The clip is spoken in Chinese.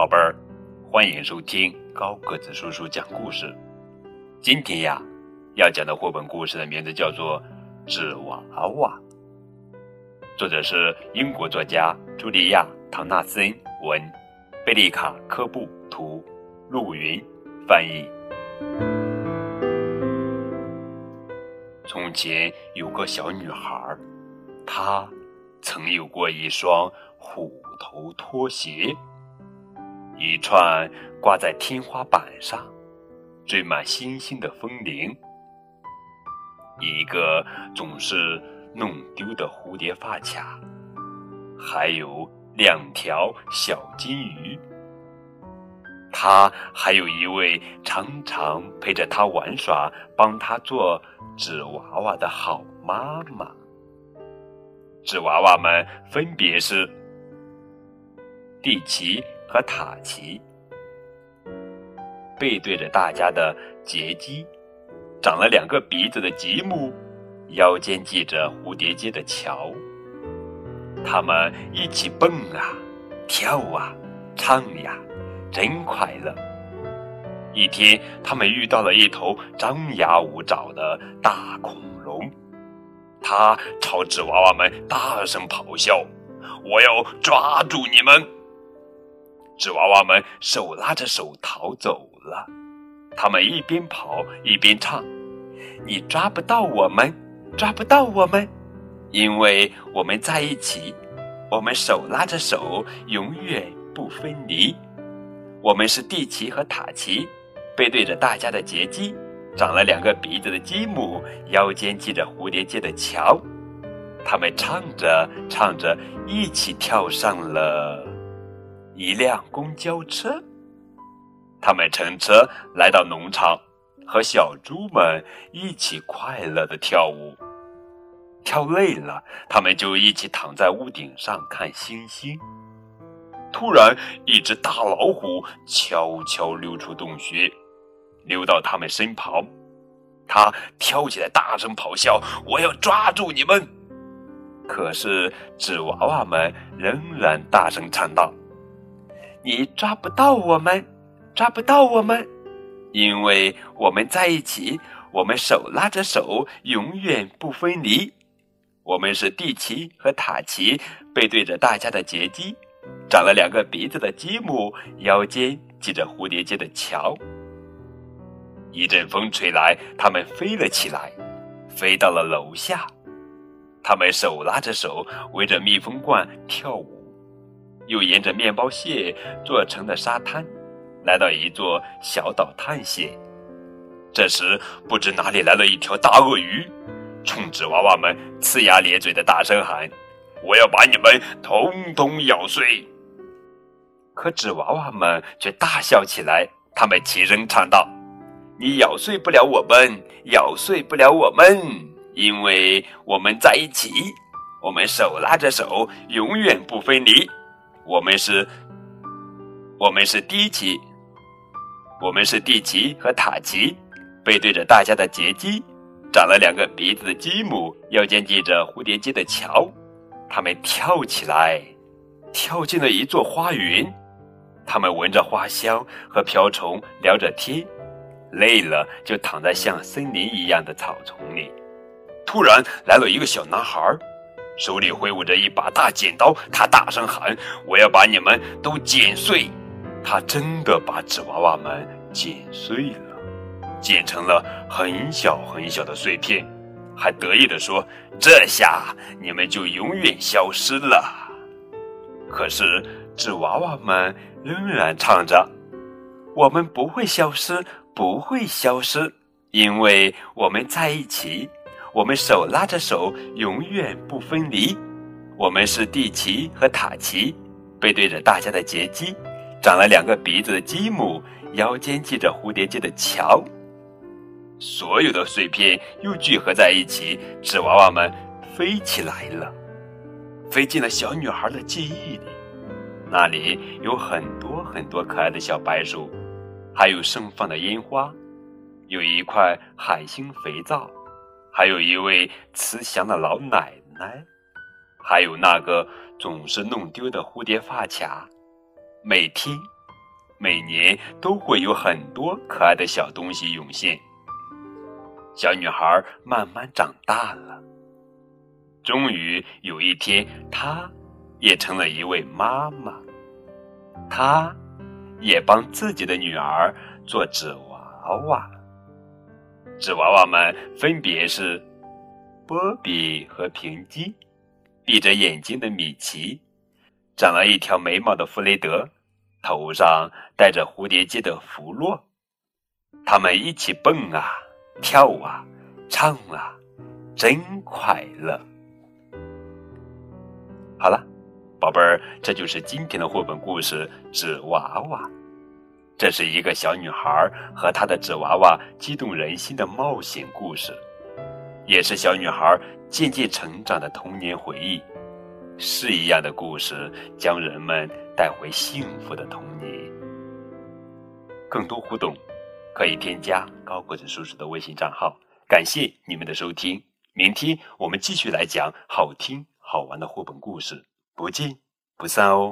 宝贝儿，欢迎收听高个子叔叔讲故事。今天呀，要讲的绘本故事的名字叫做《纸娃娃》，作者是英国作家茱莉亚·唐纳森文，贝利卡·科布图，陆云翻译。从前有个小女孩，她曾有过一双虎头拖鞋。一串挂在天花板上、缀满星星的风铃，一个总是弄丢的蝴蝶发卡，还有两条小金鱼。他还有一位常常陪着他玩耍、帮他做纸娃娃的好妈妈。纸娃娃们分别是蒂奇。和塔奇背对着大家的杰基，长了两个鼻子的吉姆，腰间系着蝴蝶结的乔。他们一起蹦啊，跳啊，唱呀，真快乐。一天，他们遇到了一头张牙舞爪的大恐龙，它朝纸娃娃们大声咆哮：“我要抓住你们！”纸娃娃们手拉着手逃走了，他们一边跑一边唱：“你抓不到我们，抓不到我们，因为我们在一起，我们手拉着手，永远不分离。我们是蒂奇和塔奇，背对着大家的杰基，长了两个鼻子的吉姆，腰间系着蝴蝶结的乔。他们唱着唱着，一起跳上了。”一辆公交车，他们乘车来到农场，和小猪们一起快乐的跳舞。跳累了，他们就一起躺在屋顶上看星星。突然，一只大老虎悄悄溜出洞穴，溜到他们身旁。它跳起来，大声咆哮：“我要抓住你们！”可是纸娃娃们仍然大声唱道。你抓不到我们，抓不到我们，因为我们在一起，我们手拉着手，永远不分离。我们是蒂奇和塔奇，背对着大家的杰基，长了两个鼻子的吉姆，腰间系着蝴蝶结的乔。一阵风吹来，他们飞了起来，飞到了楼下。他们手拉着手，围着蜜蜂罐跳舞。又沿着面包屑做成的沙滩，来到一座小岛探险。这时，不知哪里来了一条大鳄鱼，冲纸娃娃们呲牙咧嘴的大声喊：“我要把你们统统咬碎！”可纸娃娃们却大笑起来，他们齐声唱道：“你咬碎不了我们，咬碎不了我们，因为我们在一起，我们手拉着手，永远不分离。”我们是，我们是迪奇，我们是地奇和塔奇，背对着大家的杰基，长了两个鼻子的吉姆，腰间系着蝴蝶结的乔，他们跳起来，跳进了一座花园，他们闻着花香和瓢虫聊着天，累了就躺在像森林一样的草丛里。突然来了一个小男孩。手里挥舞着一把大剪刀，他大声喊：“我要把你们都剪碎！”他真的把纸娃娃们剪碎了，剪成了很小很小的碎片，还得意地说：“这下你们就永远消失了。”可是纸娃娃们仍然唱着：“我们不会消失，不会消失，因为我们在一起。”我们手拉着手，永远不分离。我们是蒂奇和塔奇，背对着大家的杰基，长了两个鼻子的吉姆，腰间系着蝴蝶结的乔。所有的碎片又聚合在一起，纸娃娃们飞起来了，飞进了小女孩的记忆里。那里有很多很多可爱的小白鼠，还有盛放的烟花，有一块海星肥皂。还有一位慈祥的老奶奶，还有那个总是弄丢的蝴蝶发卡。每天，每年都会有很多可爱的小东西涌现。小女孩慢慢长大了，终于有一天，她也成了一位妈妈。她也帮自己的女儿做纸娃娃。纸娃娃们分别是波比和平基，闭着眼睛的米奇，长了一条眉毛的弗雷德，头上戴着蝴蝶结的弗洛。他们一起蹦啊！跳啊，唱啊，真快乐！好了，宝贝儿，这就是今天的绘本故事《纸娃娃》。这是一个小女孩和她的纸娃娃激动人心的冒险故事，也是小女孩渐渐成长的童年回忆。诗一样的故事，将人们带回幸福的童年。更多互动。可以添加高个子叔叔的微信账号。感谢你们的收听，明天我们继续来讲好听好玩的绘本故事，不见不散哦。